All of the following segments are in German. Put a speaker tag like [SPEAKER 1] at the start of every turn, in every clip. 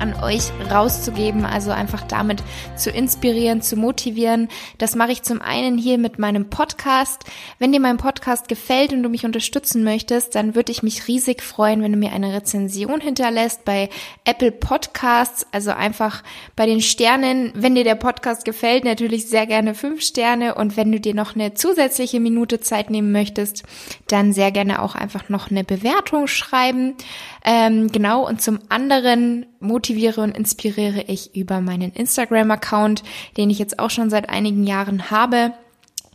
[SPEAKER 1] an euch rauszugeben, also einfach damit zu inspirieren, zu motivieren. Das mache ich zum einen hier mit meinem Podcast. Wenn dir mein Podcast gefällt und du mich unterstützen möchtest, dann würde ich mich riesig freuen, wenn du mir eine Rezension hinterlässt bei Apple Podcasts, also einfach bei den Sternen. Wenn dir der Podcast gefällt, natürlich sehr gerne fünf Sterne und wenn du dir noch eine zusätzliche Minute Zeit nehmen möchtest, dann sehr gerne auch einfach noch eine Bewertung schreiben. Ähm, genau, und zum anderen motiviere und inspiriere ich über meinen Instagram-Account, den ich jetzt auch schon seit einigen Jahren habe.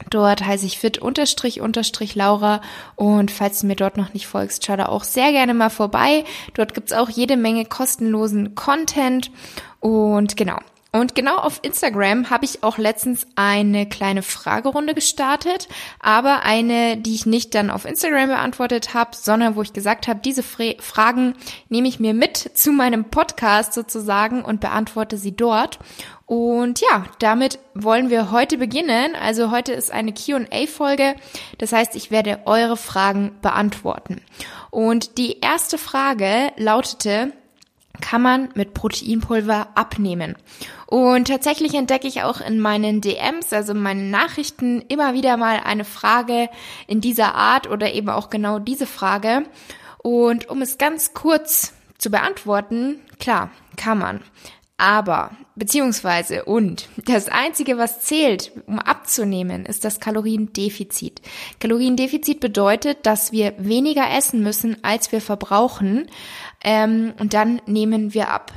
[SPEAKER 1] Dort heiße ich fit unterstrich unterstrich Laura und falls du mir dort noch nicht folgst, schau da auch sehr gerne mal vorbei. Dort gibt's auch jede Menge kostenlosen Content und genau, und genau auf Instagram habe ich auch letztens eine kleine Fragerunde gestartet, aber eine, die ich nicht dann auf Instagram beantwortet habe, sondern wo ich gesagt habe, diese Fra Fragen nehme ich mir mit zu meinem Podcast sozusagen und beantworte sie dort. Und ja, damit wollen wir heute beginnen. Also heute ist eine QA-Folge. Das heißt, ich werde eure Fragen beantworten. Und die erste Frage lautete, kann man mit Proteinpulver abnehmen. Und tatsächlich entdecke ich auch in meinen DMs, also meinen Nachrichten, immer wieder mal eine Frage in dieser Art oder eben auch genau diese Frage. Und um es ganz kurz zu beantworten, klar, kann man. Aber, beziehungsweise und, das Einzige, was zählt, um abzunehmen, ist das Kaloriendefizit. Kaloriendefizit bedeutet, dass wir weniger essen müssen, als wir verbrauchen, ähm, und dann nehmen wir ab.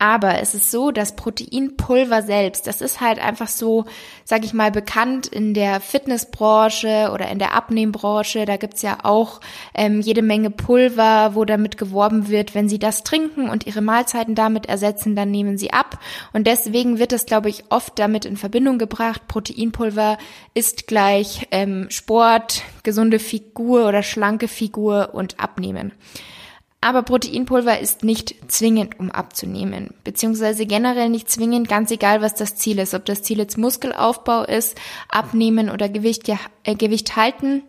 [SPEAKER 1] Aber es ist so, dass Proteinpulver selbst, das ist halt einfach so, sag ich mal, bekannt in der Fitnessbranche oder in der Abnehmbranche. Da gibt's ja auch ähm, jede Menge Pulver, wo damit geworben wird, wenn sie das trinken und ihre Mahlzeiten damit ersetzen, dann nehmen sie ab. Und deswegen wird es, glaube ich, oft damit in Verbindung gebracht, Proteinpulver ist gleich ähm, Sport, gesunde Figur oder schlanke Figur und Abnehmen. Aber Proteinpulver ist nicht zwingend, um abzunehmen, beziehungsweise generell nicht zwingend, ganz egal, was das Ziel ist. Ob das Ziel jetzt Muskelaufbau ist, abnehmen oder Gewicht, äh, Gewicht halten.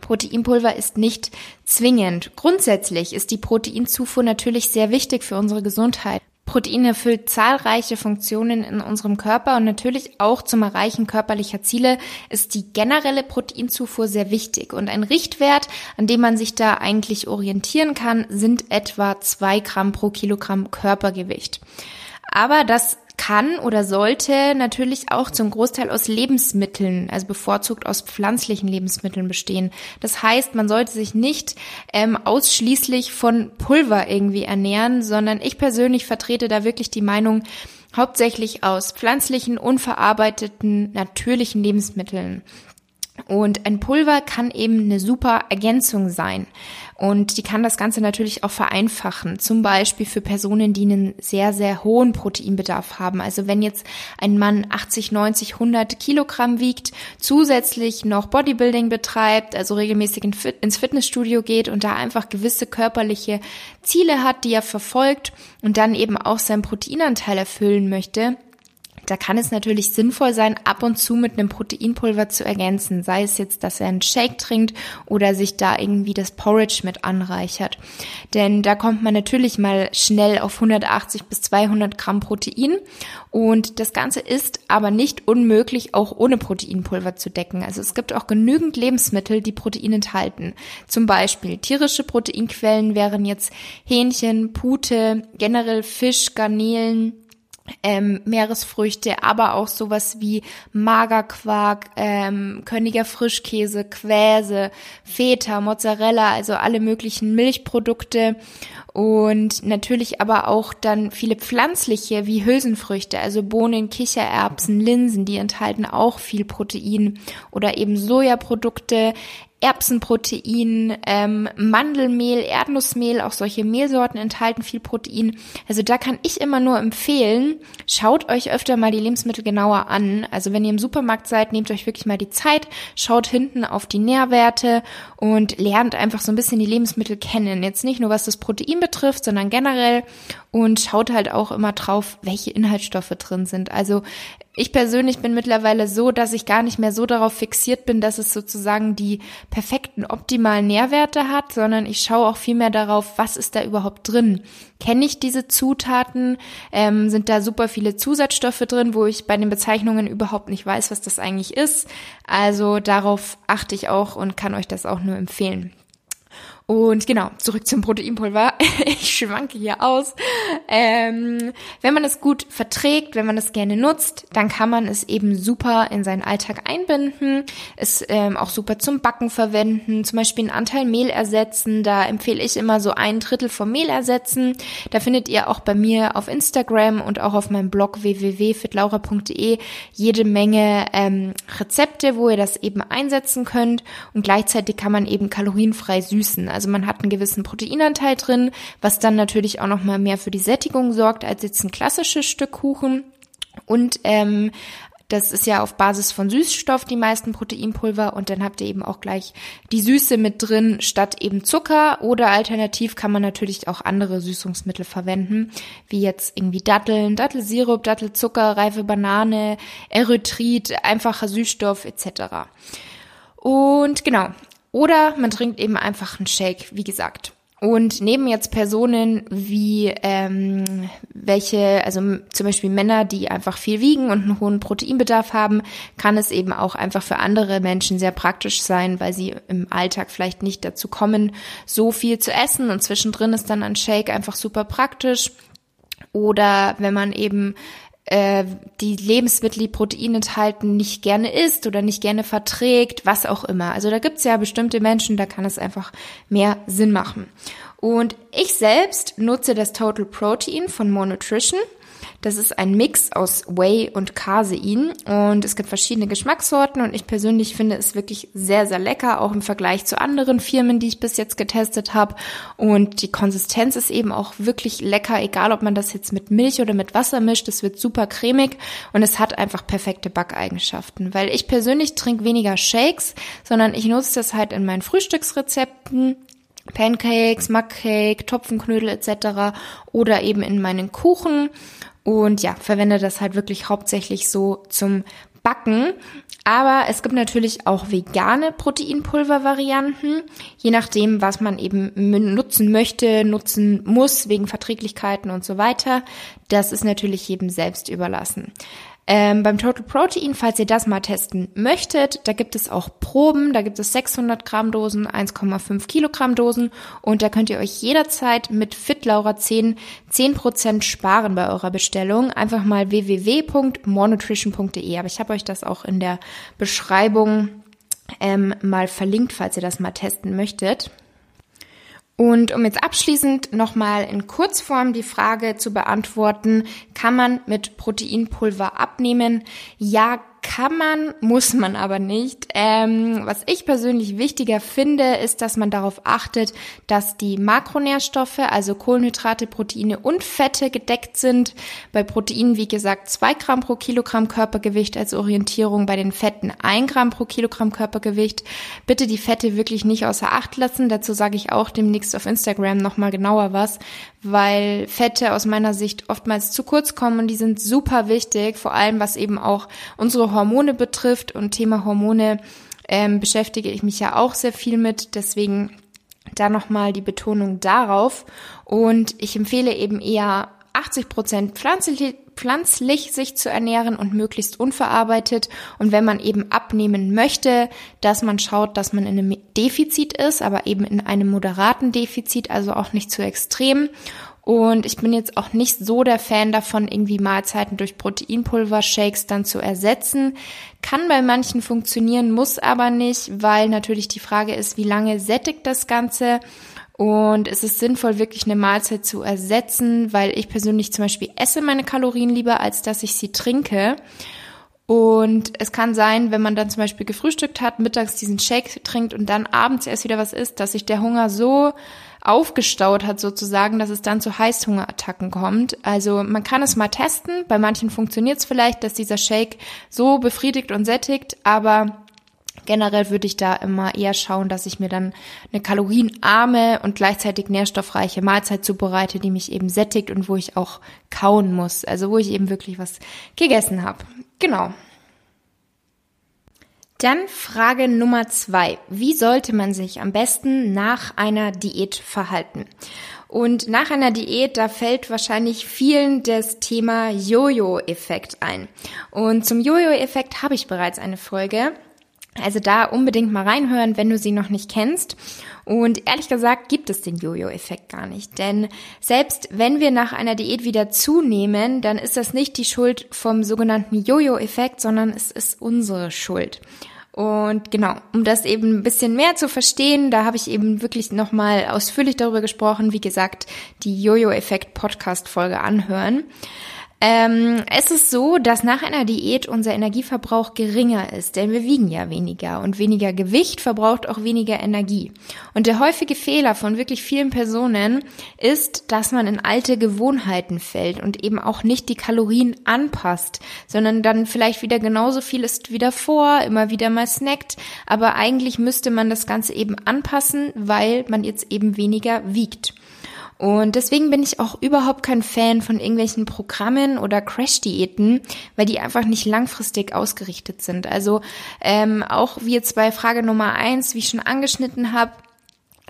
[SPEAKER 1] Proteinpulver ist nicht zwingend. Grundsätzlich ist die Proteinzufuhr natürlich sehr wichtig für unsere Gesundheit. Protein erfüllt zahlreiche Funktionen in unserem Körper und natürlich auch zum Erreichen körperlicher Ziele ist die generelle Proteinzufuhr sehr wichtig. Und ein Richtwert, an dem man sich da eigentlich orientieren kann, sind etwa zwei Gramm pro Kilogramm Körpergewicht. Aber das kann oder sollte natürlich auch zum Großteil aus Lebensmitteln, also bevorzugt aus pflanzlichen Lebensmitteln bestehen. Das heißt, man sollte sich nicht ähm, ausschließlich von Pulver irgendwie ernähren, sondern ich persönlich vertrete da wirklich die Meinung, hauptsächlich aus pflanzlichen, unverarbeiteten, natürlichen Lebensmitteln. Und ein Pulver kann eben eine super Ergänzung sein. Und die kann das Ganze natürlich auch vereinfachen. Zum Beispiel für Personen, die einen sehr, sehr hohen Proteinbedarf haben. Also wenn jetzt ein Mann 80, 90, 100 Kilogramm wiegt, zusätzlich noch Bodybuilding betreibt, also regelmäßig ins Fitnessstudio geht und da einfach gewisse körperliche Ziele hat, die er verfolgt und dann eben auch seinen Proteinanteil erfüllen möchte, da kann es natürlich sinnvoll sein, ab und zu mit einem Proteinpulver zu ergänzen. Sei es jetzt, dass er einen Shake trinkt oder sich da irgendwie das Porridge mit anreichert. Denn da kommt man natürlich mal schnell auf 180 bis 200 Gramm Protein. Und das Ganze ist aber nicht unmöglich, auch ohne Proteinpulver zu decken. Also es gibt auch genügend Lebensmittel, die Protein enthalten. Zum Beispiel tierische Proteinquellen wären jetzt Hähnchen, Pute, generell Fisch, Garnelen, ähm, Meeresfrüchte, aber auch sowas wie Magerquark, ähm, Königer Frischkäse, Quäse, Feta, Mozzarella, also alle möglichen Milchprodukte. Und natürlich aber auch dann viele pflanzliche wie Hülsenfrüchte, also Bohnen, Kichererbsen, Linsen, die enthalten auch viel Protein oder eben Sojaprodukte, Erbsenprotein, ähm, Mandelmehl, Erdnussmehl, auch solche Mehlsorten enthalten viel Protein. Also da kann ich immer nur empfehlen, schaut euch öfter mal die Lebensmittel genauer an. Also wenn ihr im Supermarkt seid, nehmt euch wirklich mal die Zeit, schaut hinten auf die Nährwerte und lernt einfach so ein bisschen die Lebensmittel kennen. Jetzt nicht nur was das Protein betrifft, sondern generell und schaut halt auch immer drauf, welche Inhaltsstoffe drin sind. Also ich persönlich bin mittlerweile so, dass ich gar nicht mehr so darauf fixiert bin, dass es sozusagen die perfekten optimalen Nährwerte hat, sondern ich schaue auch viel mehr darauf, was ist da überhaupt drin. Kenne ich diese Zutaten? Ähm, sind da super viele Zusatzstoffe drin, wo ich bei den Bezeichnungen überhaupt nicht weiß, was das eigentlich ist? Also darauf achte ich auch und kann euch das auch nur empfehlen. Und genau, zurück zum Proteinpulver. Ich schwanke hier aus. Ähm, wenn man es gut verträgt, wenn man es gerne nutzt, dann kann man es eben super in seinen Alltag einbinden. Es ähm, auch super zum Backen verwenden, zum Beispiel einen Anteil Mehl ersetzen. Da empfehle ich immer so ein Drittel vom Mehl ersetzen. Da findet ihr auch bei mir auf Instagram und auch auf meinem Blog www.fitlaura.de jede Menge ähm, Rezepte, wo ihr das eben einsetzen könnt. Und gleichzeitig kann man eben kalorienfrei süßen. Also man hat einen gewissen Proteinanteil drin, was dann natürlich auch nochmal mehr für die Sättigung sorgt als jetzt ein klassisches Stück Kuchen. Und ähm, das ist ja auf Basis von Süßstoff die meisten Proteinpulver und dann habt ihr eben auch gleich die Süße mit drin statt eben Zucker oder alternativ kann man natürlich auch andere Süßungsmittel verwenden, wie jetzt irgendwie Datteln, Dattelsirup, Dattelzucker, reife Banane, Erythrit, einfacher Süßstoff etc. Und genau, oder man trinkt eben einfach einen Shake, wie gesagt. Und neben jetzt Personen wie ähm, welche, also zum Beispiel Männer, die einfach viel wiegen und einen hohen Proteinbedarf haben, kann es eben auch einfach für andere Menschen sehr praktisch sein, weil sie im Alltag vielleicht nicht dazu kommen, so viel zu essen und zwischendrin ist dann ein Shake einfach super praktisch. Oder wenn man eben äh, die Lebensmittel, die Protein enthalten, nicht gerne isst oder nicht gerne verträgt, was auch immer. Also da gibt's ja bestimmte Menschen, da kann es einfach mehr Sinn machen. Und ich selbst nutze das Total Protein von More Nutrition. Das ist ein Mix aus Whey und Casein und es gibt verschiedene Geschmackssorten und ich persönlich finde es wirklich sehr, sehr lecker, auch im Vergleich zu anderen Firmen, die ich bis jetzt getestet habe. Und die Konsistenz ist eben auch wirklich lecker, egal ob man das jetzt mit Milch oder mit Wasser mischt. Es wird super cremig und es hat einfach perfekte Backeigenschaften, weil ich persönlich trinke weniger Shakes, sondern ich nutze das halt in meinen Frühstücksrezepten Pancakes, Muckcake, Topfenknödel etc. oder eben in meinen Kuchen und ja, verwende das halt wirklich hauptsächlich so zum Backen. Aber es gibt natürlich auch vegane Proteinpulver-Varianten, je nachdem, was man eben nutzen möchte, nutzen muss, wegen Verträglichkeiten und so weiter. Das ist natürlich jedem selbst überlassen. Ähm, beim Total Protein, falls ihr das mal testen möchtet, da gibt es auch Proben, da gibt es 600 Gramm Dosen, 1,5 Kilogramm Dosen und da könnt ihr euch jederzeit mit FitLaura 10 10% sparen bei eurer Bestellung. Einfach mal www.morenutrition.de, aber ich habe euch das auch in der Beschreibung ähm, mal verlinkt, falls ihr das mal testen möchtet. Und um jetzt abschließend nochmal in Kurzform die Frage zu beantworten, kann man mit Proteinpulver abnehmen? Ja, kann man, muss man aber nicht. Ähm, was ich persönlich wichtiger finde, ist, dass man darauf achtet, dass die Makronährstoffe, also Kohlenhydrate, Proteine und Fette gedeckt sind. Bei Proteinen, wie gesagt, zwei Gramm pro Kilogramm Körpergewicht als Orientierung, bei den Fetten ein Gramm pro Kilogramm Körpergewicht. Bitte die Fette wirklich nicht außer Acht lassen. Dazu sage ich auch demnächst auf Instagram nochmal genauer was, weil Fette aus meiner Sicht oftmals zu kurz kommen und die sind super wichtig, vor allem was eben auch unsere Hormone betrifft. Und Thema Hormone ähm, beschäftige ich mich ja auch sehr viel mit. Deswegen da nochmal die Betonung darauf. Und ich empfehle eben eher 80 Prozent pflanzlich, pflanzlich sich zu ernähren und möglichst unverarbeitet. Und wenn man eben abnehmen möchte, dass man schaut, dass man in einem Defizit ist, aber eben in einem moderaten Defizit, also auch nicht zu extrem. Und ich bin jetzt auch nicht so der Fan davon, irgendwie Mahlzeiten durch Proteinpulver-Shakes dann zu ersetzen. Kann bei manchen funktionieren, muss aber nicht, weil natürlich die Frage ist, wie lange sättigt das Ganze? Und es ist sinnvoll, wirklich eine Mahlzeit zu ersetzen, weil ich persönlich zum Beispiel esse meine Kalorien lieber, als dass ich sie trinke. Und es kann sein, wenn man dann zum Beispiel gefrühstückt hat, mittags diesen Shake trinkt und dann abends erst wieder was isst, dass sich der Hunger so aufgestaut hat sozusagen, dass es dann zu Heißhungerattacken kommt. Also man kann es mal testen. Bei manchen funktioniert es vielleicht, dass dieser Shake so befriedigt und sättigt, aber generell würde ich da immer eher schauen, dass ich mir dann eine kalorienarme und gleichzeitig nährstoffreiche Mahlzeit zubereite, die mich eben sättigt und wo ich auch kauen muss. Also wo ich eben wirklich was gegessen habe. Genau. Dann Frage Nummer zwei. Wie sollte man sich am besten nach einer Diät verhalten? Und nach einer Diät, da fällt wahrscheinlich vielen das Thema Jojo-Effekt ein. Und zum Jojo-Effekt habe ich bereits eine Folge. Also da unbedingt mal reinhören, wenn du sie noch nicht kennst. Und ehrlich gesagt gibt es den Jojo-Effekt gar nicht. Denn selbst wenn wir nach einer Diät wieder zunehmen, dann ist das nicht die Schuld vom sogenannten Jojo-Effekt, sondern es ist unsere Schuld. Und genau, um das eben ein bisschen mehr zu verstehen, da habe ich eben wirklich nochmal ausführlich darüber gesprochen. Wie gesagt, die Jojo-Effekt-Podcast-Folge anhören. Ähm, es ist so, dass nach einer Diät unser Energieverbrauch geringer ist, denn wir wiegen ja weniger und weniger Gewicht verbraucht auch weniger Energie. Und der häufige Fehler von wirklich vielen Personen ist, dass man in alte Gewohnheiten fällt und eben auch nicht die Kalorien anpasst, sondern dann vielleicht wieder genauso viel ist wie davor, immer wieder mal snackt, aber eigentlich müsste man das Ganze eben anpassen, weil man jetzt eben weniger wiegt. Und deswegen bin ich auch überhaupt kein Fan von irgendwelchen Programmen oder Crash-Diäten, weil die einfach nicht langfristig ausgerichtet sind. Also ähm, auch wie jetzt bei Frage Nummer eins, wie ich schon angeschnitten habe,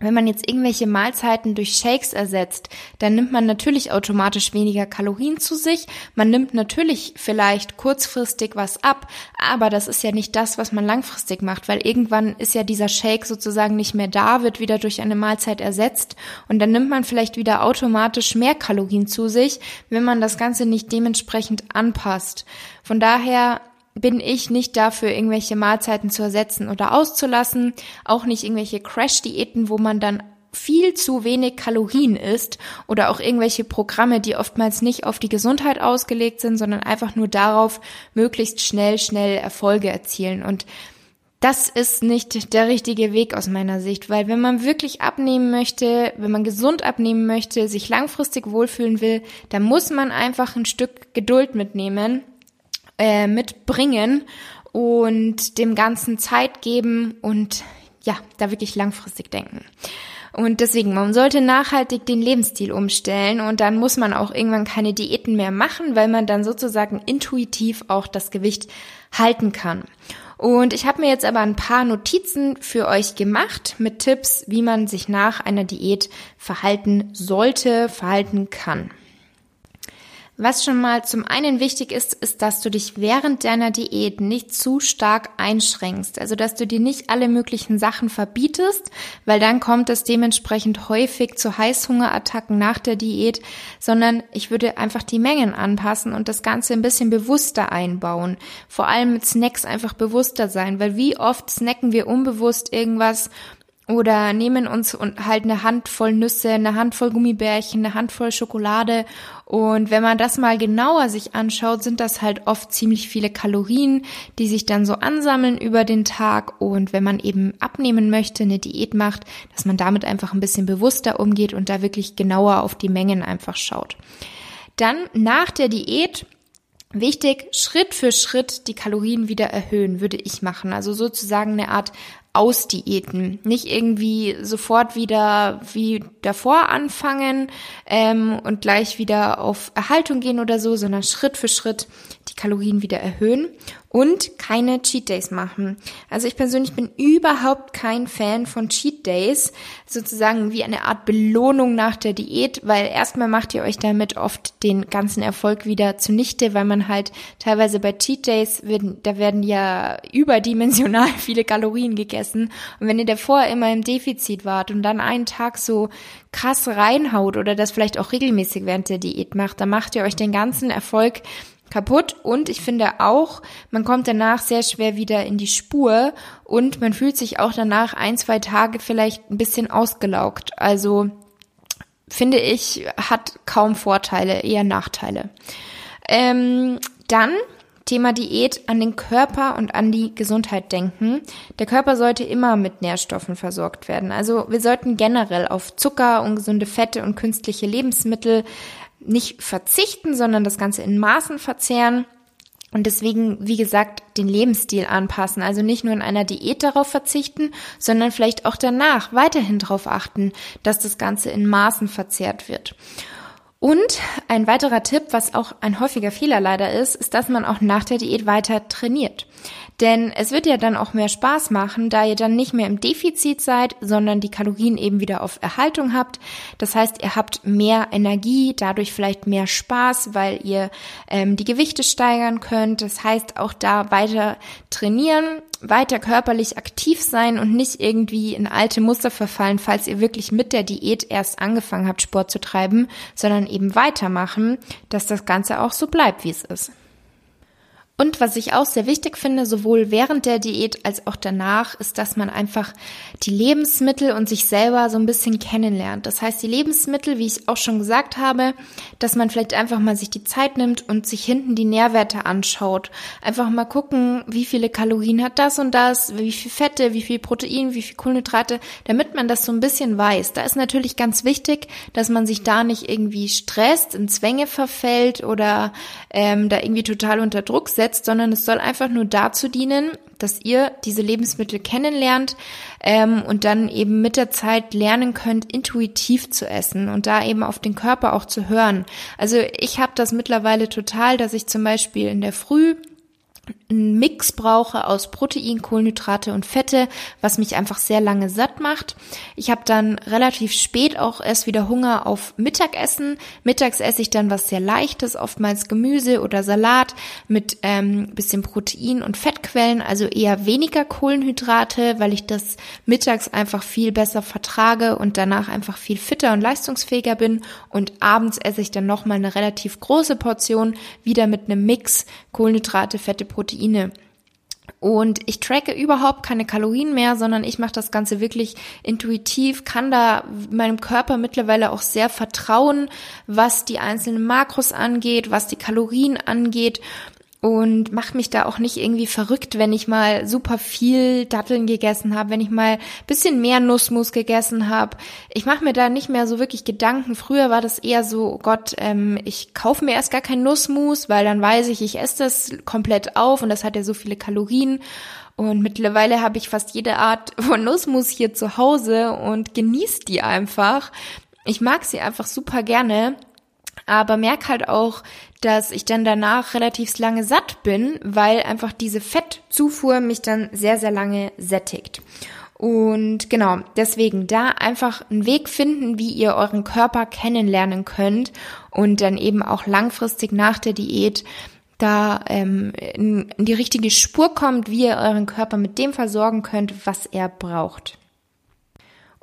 [SPEAKER 1] wenn man jetzt irgendwelche Mahlzeiten durch Shakes ersetzt, dann nimmt man natürlich automatisch weniger Kalorien zu sich. Man nimmt natürlich vielleicht kurzfristig was ab, aber das ist ja nicht das, was man langfristig macht, weil irgendwann ist ja dieser Shake sozusagen nicht mehr da, wird wieder durch eine Mahlzeit ersetzt und dann nimmt man vielleicht wieder automatisch mehr Kalorien zu sich, wenn man das Ganze nicht dementsprechend anpasst. Von daher bin ich nicht dafür, irgendwelche Mahlzeiten zu ersetzen oder auszulassen, auch nicht irgendwelche Crash-Diäten, wo man dann viel zu wenig Kalorien isst oder auch irgendwelche Programme, die oftmals nicht auf die Gesundheit ausgelegt sind, sondern einfach nur darauf, möglichst schnell, schnell Erfolge erzielen. Und das ist nicht der richtige Weg aus meiner Sicht, weil wenn man wirklich abnehmen möchte, wenn man gesund abnehmen möchte, sich langfristig wohlfühlen will, dann muss man einfach ein Stück Geduld mitnehmen äh, mitbringen und dem Ganzen Zeit geben und ja, da wirklich langfristig denken. Und deswegen, man sollte nachhaltig den Lebensstil umstellen und dann muss man auch irgendwann keine Diäten mehr machen, weil man dann sozusagen intuitiv auch das Gewicht halten kann. Und ich habe mir jetzt aber ein paar Notizen für euch gemacht mit Tipps, wie man sich nach einer Diät verhalten sollte, verhalten kann. Was schon mal zum einen wichtig ist, ist, dass du dich während deiner Diät nicht zu stark einschränkst. Also, dass du dir nicht alle möglichen Sachen verbietest, weil dann kommt es dementsprechend häufig zu Heißhungerattacken nach der Diät, sondern ich würde einfach die Mengen anpassen und das Ganze ein bisschen bewusster einbauen. Vor allem mit Snacks einfach bewusster sein, weil wie oft snacken wir unbewusst irgendwas oder nehmen uns halt eine Handvoll Nüsse, eine Handvoll Gummibärchen, eine Handvoll Schokolade und wenn man das mal genauer sich anschaut, sind das halt oft ziemlich viele Kalorien, die sich dann so ansammeln über den Tag und wenn man eben abnehmen möchte, eine Diät macht, dass man damit einfach ein bisschen bewusster umgeht und da wirklich genauer auf die Mengen einfach schaut. Dann nach der Diät Wichtig, Schritt für Schritt die Kalorien wieder erhöhen, würde ich machen. Also sozusagen eine Art Ausdiäten. Nicht irgendwie sofort wieder wie davor anfangen ähm, und gleich wieder auf Erhaltung gehen oder so, sondern Schritt für Schritt die Kalorien wieder erhöhen und keine Cheat Days machen. Also ich persönlich bin überhaupt kein Fan von Cheat Days, sozusagen wie eine Art Belohnung nach der Diät, weil erstmal macht ihr euch damit oft den ganzen Erfolg wieder zunichte, weil man halt teilweise bei Cheat Days, werden, da werden ja überdimensional viele Kalorien gegessen und wenn ihr davor immer im Defizit wart und dann einen Tag so krass reinhaut oder das vielleicht auch regelmäßig während der Diät macht, dann macht ihr euch den ganzen Erfolg kaputt und ich finde auch, man kommt danach sehr schwer wieder in die Spur und man fühlt sich auch danach ein, zwei Tage vielleicht ein bisschen ausgelaugt. Also finde ich, hat kaum Vorteile, eher Nachteile. Ähm, dann Thema Diät an den Körper und an die Gesundheit denken. Der Körper sollte immer mit Nährstoffen versorgt werden. Also wir sollten generell auf Zucker, ungesunde Fette und künstliche Lebensmittel nicht verzichten, sondern das Ganze in Maßen verzehren. Und deswegen, wie gesagt, den Lebensstil anpassen. Also nicht nur in einer Diät darauf verzichten, sondern vielleicht auch danach weiterhin darauf achten, dass das Ganze in Maßen verzehrt wird. Und ein weiterer Tipp, was auch ein häufiger Fehler leider ist, ist, dass man auch nach der Diät weiter trainiert. Denn es wird ja dann auch mehr Spaß machen, da ihr dann nicht mehr im Defizit seid, sondern die Kalorien eben wieder auf Erhaltung habt. Das heißt, ihr habt mehr Energie, dadurch vielleicht mehr Spaß, weil ihr ähm, die Gewichte steigern könnt. Das heißt, auch da weiter trainieren, weiter körperlich aktiv sein und nicht irgendwie in alte Muster verfallen, falls ihr wirklich mit der Diät erst angefangen habt, Sport zu treiben, sondern eben weitermachen, dass das Ganze auch so bleibt, wie es ist. Und was ich auch sehr wichtig finde, sowohl während der Diät als auch danach, ist, dass man einfach die Lebensmittel und sich selber so ein bisschen kennenlernt. Das heißt, die Lebensmittel, wie ich auch schon gesagt habe, dass man vielleicht einfach mal sich die Zeit nimmt und sich hinten die Nährwerte anschaut. Einfach mal gucken, wie viele Kalorien hat das und das, wie viel Fette, wie viel Protein, wie viel Kohlenhydrate, damit man das so ein bisschen weiß. Da ist natürlich ganz wichtig, dass man sich da nicht irgendwie stresst, in Zwänge verfällt oder ähm, da irgendwie total unter Druck setzt setzt, sondern es soll einfach nur dazu dienen, dass ihr diese Lebensmittel kennenlernt ähm, und dann eben mit der Zeit lernen könnt, intuitiv zu essen und da eben auf den Körper auch zu hören. Also ich habe das mittlerweile total, dass ich zum Beispiel in der Früh einen Mix brauche aus Protein, Kohlenhydrate und Fette, was mich einfach sehr lange satt macht. Ich habe dann relativ spät auch erst wieder Hunger auf Mittagessen. Mittags esse ich dann was sehr leichtes, oftmals Gemüse oder Salat mit ähm, bisschen Protein und Fettquellen, also eher weniger Kohlenhydrate, weil ich das mittags einfach viel besser vertrage und danach einfach viel fitter und leistungsfähiger bin. Und abends esse ich dann nochmal eine relativ große Portion, wieder mit einem Mix Kohlenhydrate, Fette, Proteine. Und ich tracke überhaupt keine Kalorien mehr, sondern ich mache das Ganze wirklich intuitiv, kann da meinem Körper mittlerweile auch sehr vertrauen, was die einzelnen Makros angeht, was die Kalorien angeht und mach mich da auch nicht irgendwie verrückt, wenn ich mal super viel Datteln gegessen habe, wenn ich mal bisschen mehr Nussmus gegessen habe. Ich mache mir da nicht mehr so wirklich Gedanken. Früher war das eher so, oh Gott, ähm, ich kaufe mir erst gar kein Nussmus, weil dann weiß ich, ich esse das komplett auf und das hat ja so viele Kalorien. Und mittlerweile habe ich fast jede Art von Nussmus hier zu Hause und genieße die einfach. Ich mag sie einfach super gerne aber merk halt auch, dass ich dann danach relativ lange satt bin, weil einfach diese Fettzufuhr mich dann sehr, sehr lange sättigt. Und genau, deswegen da einfach einen Weg finden, wie ihr euren Körper kennenlernen könnt und dann eben auch langfristig nach der Diät da ähm, in, in die richtige Spur kommt, wie ihr euren Körper mit dem versorgen könnt, was er braucht.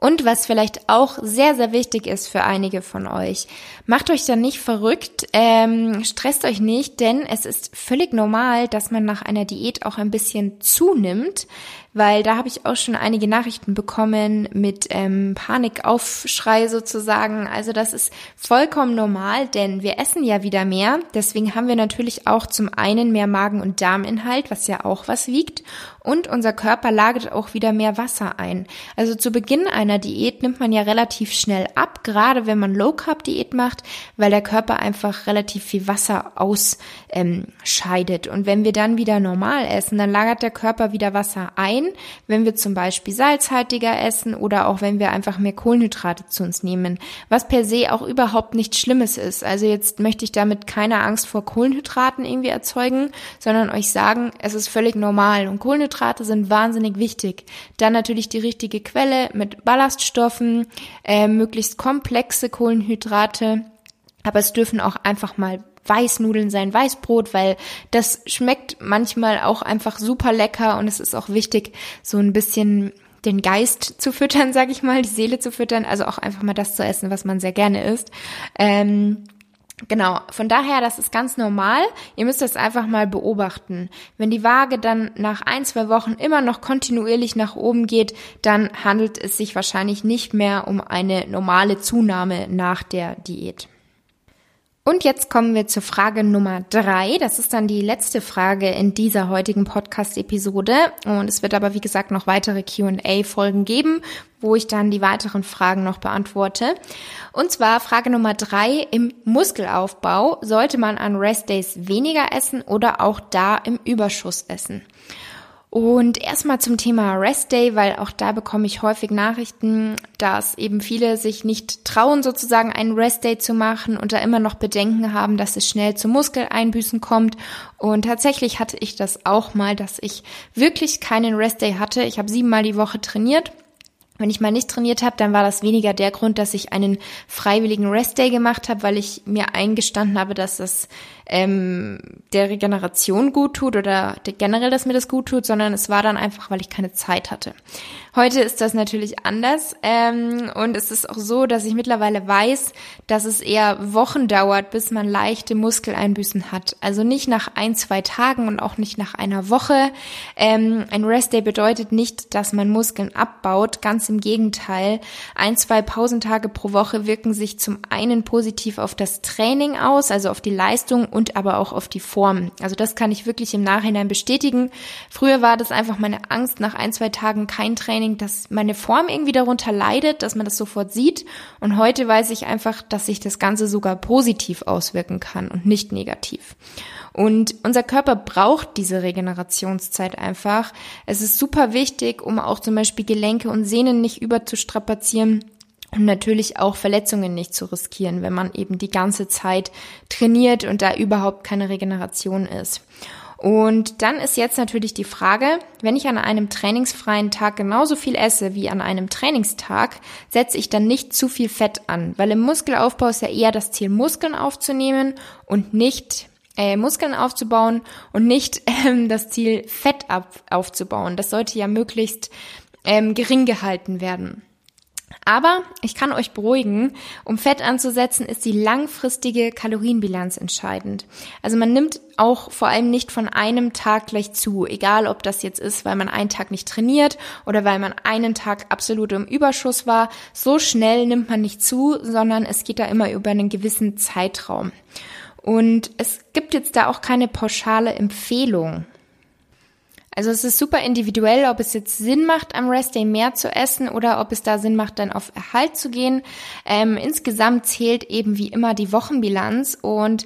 [SPEAKER 1] Und was vielleicht auch sehr, sehr wichtig ist für einige von euch, macht euch dann nicht verrückt, ähm, stresst euch nicht, denn es ist völlig normal, dass man nach einer Diät auch ein bisschen zunimmt weil da habe ich auch schon einige Nachrichten bekommen mit ähm, Panikaufschrei sozusagen. Also das ist vollkommen normal, denn wir essen ja wieder mehr. Deswegen haben wir natürlich auch zum einen mehr Magen- und Darminhalt, was ja auch was wiegt. Und unser Körper lagert auch wieder mehr Wasser ein. Also zu Beginn einer Diät nimmt man ja relativ schnell ab, gerade wenn man Low Carb Diät macht, weil der Körper einfach relativ viel Wasser ausscheidet. Ähm, und wenn wir dann wieder normal essen, dann lagert der Körper wieder Wasser ein ein, wenn wir zum Beispiel salzhaltiger essen oder auch wenn wir einfach mehr Kohlenhydrate zu uns nehmen, was per se auch überhaupt nichts Schlimmes ist. Also jetzt möchte ich damit keine Angst vor Kohlenhydraten irgendwie erzeugen, sondern euch sagen, es ist völlig normal und Kohlenhydrate sind wahnsinnig wichtig. Dann natürlich die richtige Quelle mit Ballaststoffen, äh, möglichst komplexe Kohlenhydrate, aber es dürfen auch einfach mal Weißnudeln sein, Weißbrot, weil das schmeckt manchmal auch einfach super lecker und es ist auch wichtig, so ein bisschen den Geist zu füttern, sag ich mal, die Seele zu füttern, also auch einfach mal das zu essen, was man sehr gerne isst. Ähm, Genau, von daher, das ist ganz normal. Ihr müsst das einfach mal beobachten. Wenn die Waage dann nach ein, zwei Wochen immer noch kontinuierlich nach oben geht, dann handelt es sich wahrscheinlich nicht mehr um eine normale Zunahme nach der Diät. Und jetzt kommen wir zur Frage Nummer drei. Das ist dann die letzte Frage in dieser heutigen Podcast-Episode. Und es wird aber, wie gesagt, noch weitere Q&A-Folgen geben, wo ich dann die weiteren Fragen noch beantworte. Und zwar Frage Nummer drei. Im Muskelaufbau sollte man an Rest-Days weniger essen oder auch da im Überschuss essen? Und erstmal zum Thema Rest Day, weil auch da bekomme ich häufig Nachrichten, dass eben viele sich nicht trauen, sozusagen einen Rest Day zu machen und da immer noch Bedenken haben, dass es schnell zu Muskeleinbüßen kommt. Und tatsächlich hatte ich das auch mal, dass ich wirklich keinen Rest Day hatte. Ich habe siebenmal die Woche trainiert wenn ich mal nicht trainiert habe, dann war das weniger der Grund, dass ich einen freiwilligen Restday gemacht habe, weil ich mir eingestanden habe, dass das ähm, der Regeneration gut tut oder generell, dass mir das gut tut, sondern es war dann einfach, weil ich keine Zeit hatte. Heute ist das natürlich anders ähm, und es ist auch so, dass ich mittlerweile weiß, dass es eher Wochen dauert, bis man leichte Muskeleinbüßen hat. Also nicht nach ein, zwei Tagen und auch nicht nach einer Woche. Ähm, ein Restday bedeutet nicht, dass man Muskeln abbaut. Ganz im Gegenteil. Ein, zwei Pausentage pro Woche wirken sich zum einen positiv auf das Training aus, also auf die Leistung und aber auch auf die Form. Also das kann ich wirklich im Nachhinein bestätigen. Früher war das einfach meine Angst, nach ein, zwei Tagen kein Training dass meine Form irgendwie darunter leidet, dass man das sofort sieht. Und heute weiß ich einfach, dass sich das Ganze sogar positiv auswirken kann und nicht negativ. Und unser Körper braucht diese Regenerationszeit einfach. Es ist super wichtig, um auch zum Beispiel Gelenke und Sehnen nicht überzustrapazieren und natürlich auch Verletzungen nicht zu riskieren, wenn man eben die ganze Zeit trainiert und da überhaupt keine Regeneration ist. Und dann ist jetzt natürlich die Frage, wenn ich an einem trainingsfreien Tag genauso viel esse wie an einem Trainingstag, setze ich dann nicht zu viel Fett an, weil im Muskelaufbau ist ja eher das Ziel, Muskeln aufzunehmen und nicht äh, Muskeln aufzubauen und nicht ähm, das Ziel, Fett ab, aufzubauen. Das sollte ja möglichst ähm, gering gehalten werden. Aber ich kann euch beruhigen, um Fett anzusetzen, ist die langfristige Kalorienbilanz entscheidend. Also man nimmt auch vor allem nicht von einem Tag gleich zu, egal ob das jetzt ist, weil man einen Tag nicht trainiert oder weil man einen Tag absolut im Überschuss war. So schnell nimmt man nicht zu, sondern es geht da immer über einen gewissen Zeitraum. Und es gibt jetzt da auch keine pauschale Empfehlung. Also es ist super individuell, ob es jetzt Sinn macht, am Restday mehr zu essen oder ob es da Sinn macht, dann auf Erhalt zu gehen. Ähm, insgesamt zählt eben wie immer die Wochenbilanz und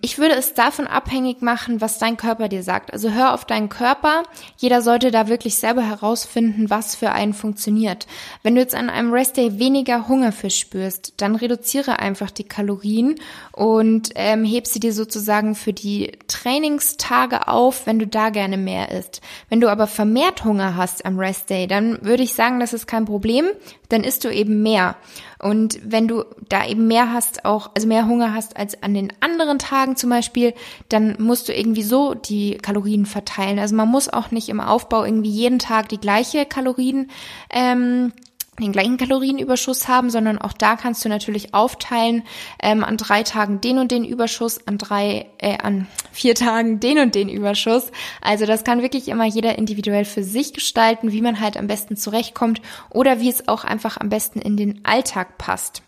[SPEAKER 1] ich würde es davon abhängig machen, was dein Körper dir sagt. Also hör auf deinen Körper. Jeder sollte da wirklich selber herausfinden, was für einen funktioniert. Wenn du jetzt an einem Restday weniger Hunger verspürst, dann reduziere einfach die Kalorien und ähm, heb sie dir sozusagen für die Trainingstage auf, wenn du da gerne mehr isst. Wenn du aber vermehrt Hunger hast am Restday, dann würde ich sagen, das ist kein Problem. Dann isst du eben mehr. Und wenn du da eben mehr hast, auch, also mehr Hunger hast als an den anderen Tagen zum Beispiel, dann musst du irgendwie so die Kalorien verteilen. Also man muss auch nicht im Aufbau irgendwie jeden Tag die gleiche Kalorien ähm, den gleichen Kalorienüberschuss haben, sondern auch da kannst du natürlich aufteilen ähm, an drei Tagen den und den Überschuss, an drei, äh, an vier Tagen den und den Überschuss. Also das kann wirklich immer jeder individuell für sich gestalten, wie man halt am besten zurechtkommt oder wie es auch einfach am besten in den Alltag passt.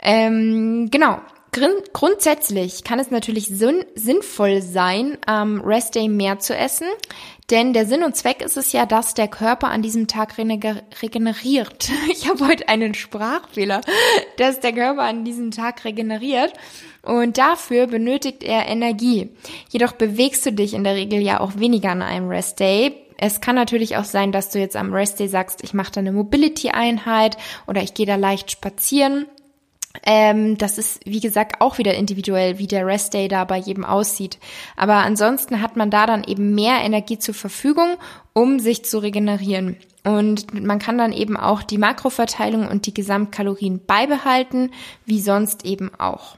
[SPEAKER 1] Ähm, genau. Grundsätzlich kann es natürlich sinnvoll sein, am Rest Day mehr zu essen, denn der Sinn und Zweck ist es ja, dass der Körper an diesem Tag regeneriert. Ich habe heute einen Sprachfehler, dass der Körper an diesem Tag regeneriert und dafür benötigt er Energie. Jedoch bewegst du dich in der Regel ja auch weniger an einem Rest Day. Es kann natürlich auch sein, dass du jetzt am Rest Day sagst, ich mache da eine Mobility-Einheit oder ich gehe da leicht spazieren. Ähm, das ist, wie gesagt, auch wieder individuell, wie der Rest Day da bei jedem aussieht. Aber ansonsten hat man da dann eben mehr Energie zur Verfügung, um sich zu regenerieren. Und man kann dann eben auch die Makroverteilung und die Gesamtkalorien beibehalten, wie sonst eben auch.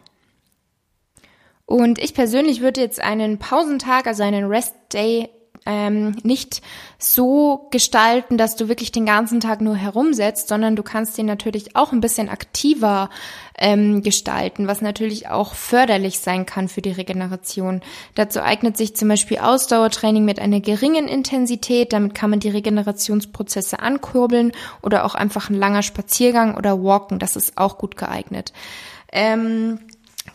[SPEAKER 1] Und ich persönlich würde jetzt einen Pausentag, also einen Rest Day ähm, nicht so gestalten, dass du wirklich den ganzen Tag nur herumsetzt, sondern du kannst den natürlich auch ein bisschen aktiver ähm, gestalten, was natürlich auch förderlich sein kann für die Regeneration. Dazu eignet sich zum Beispiel Ausdauertraining mit einer geringen Intensität, damit kann man die Regenerationsprozesse ankurbeln oder auch einfach ein langer Spaziergang oder Walken, das ist auch gut geeignet. Ähm,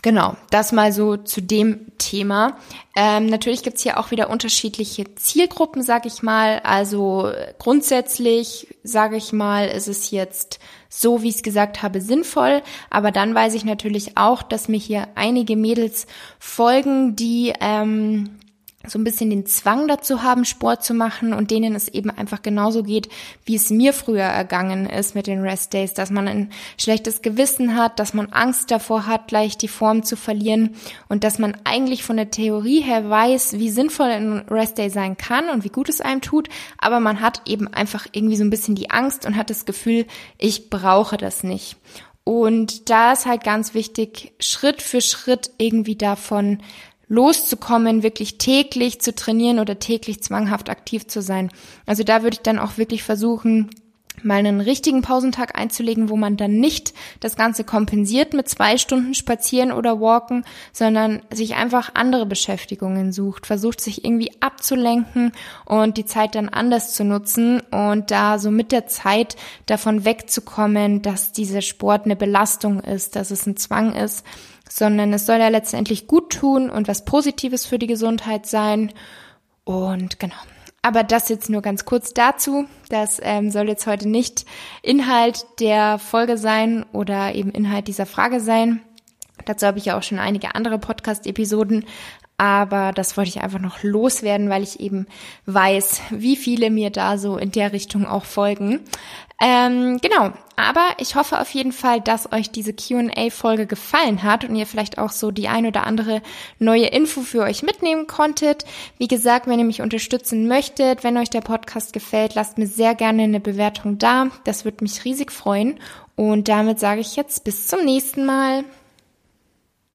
[SPEAKER 1] Genau, das mal so zu dem Thema. Ähm, natürlich gibt's hier auch wieder unterschiedliche Zielgruppen, sage ich mal. Also grundsätzlich, sage ich mal, ist es jetzt so, wie ich es gesagt habe, sinnvoll. Aber dann weiß ich natürlich auch, dass mir hier einige Mädels folgen, die ähm, so ein bisschen den Zwang dazu haben, Sport zu machen und denen es eben einfach genauso geht, wie es mir früher ergangen ist mit den Rest Days, dass man ein schlechtes Gewissen hat, dass man Angst davor hat, gleich die Form zu verlieren und dass man eigentlich von der Theorie her weiß, wie sinnvoll ein Rest Day sein kann und wie gut es einem tut, aber man hat eben einfach irgendwie so ein bisschen die Angst und hat das Gefühl, ich brauche das nicht. Und da ist halt ganz wichtig, Schritt für Schritt irgendwie davon loszukommen, wirklich täglich zu trainieren oder täglich zwanghaft aktiv zu sein. Also da würde ich dann auch wirklich versuchen, mal einen richtigen Pausentag einzulegen, wo man dann nicht das Ganze kompensiert mit zwei Stunden spazieren oder walken, sondern sich einfach andere Beschäftigungen sucht, versucht sich irgendwie abzulenken und die Zeit dann anders zu nutzen und da so mit der Zeit davon wegzukommen, dass dieser Sport eine Belastung ist, dass es ein Zwang ist sondern es soll ja letztendlich gut tun und was Positives für die Gesundheit sein. Und genau. Aber das jetzt nur ganz kurz dazu. Das ähm, soll jetzt heute nicht Inhalt der Folge sein oder eben Inhalt dieser Frage sein. Dazu habe ich ja auch schon einige andere Podcast-Episoden aber das wollte ich einfach noch loswerden, weil ich eben weiß, wie viele mir da so in der Richtung auch folgen. Ähm, genau, aber ich hoffe auf jeden Fall, dass euch diese QA-Folge gefallen hat und ihr vielleicht auch so die ein oder andere neue Info für euch mitnehmen konntet. Wie gesagt, wenn ihr mich unterstützen möchtet, wenn euch der Podcast gefällt, lasst mir sehr gerne eine Bewertung da. Das würde mich riesig freuen. Und damit sage ich jetzt bis zum nächsten Mal.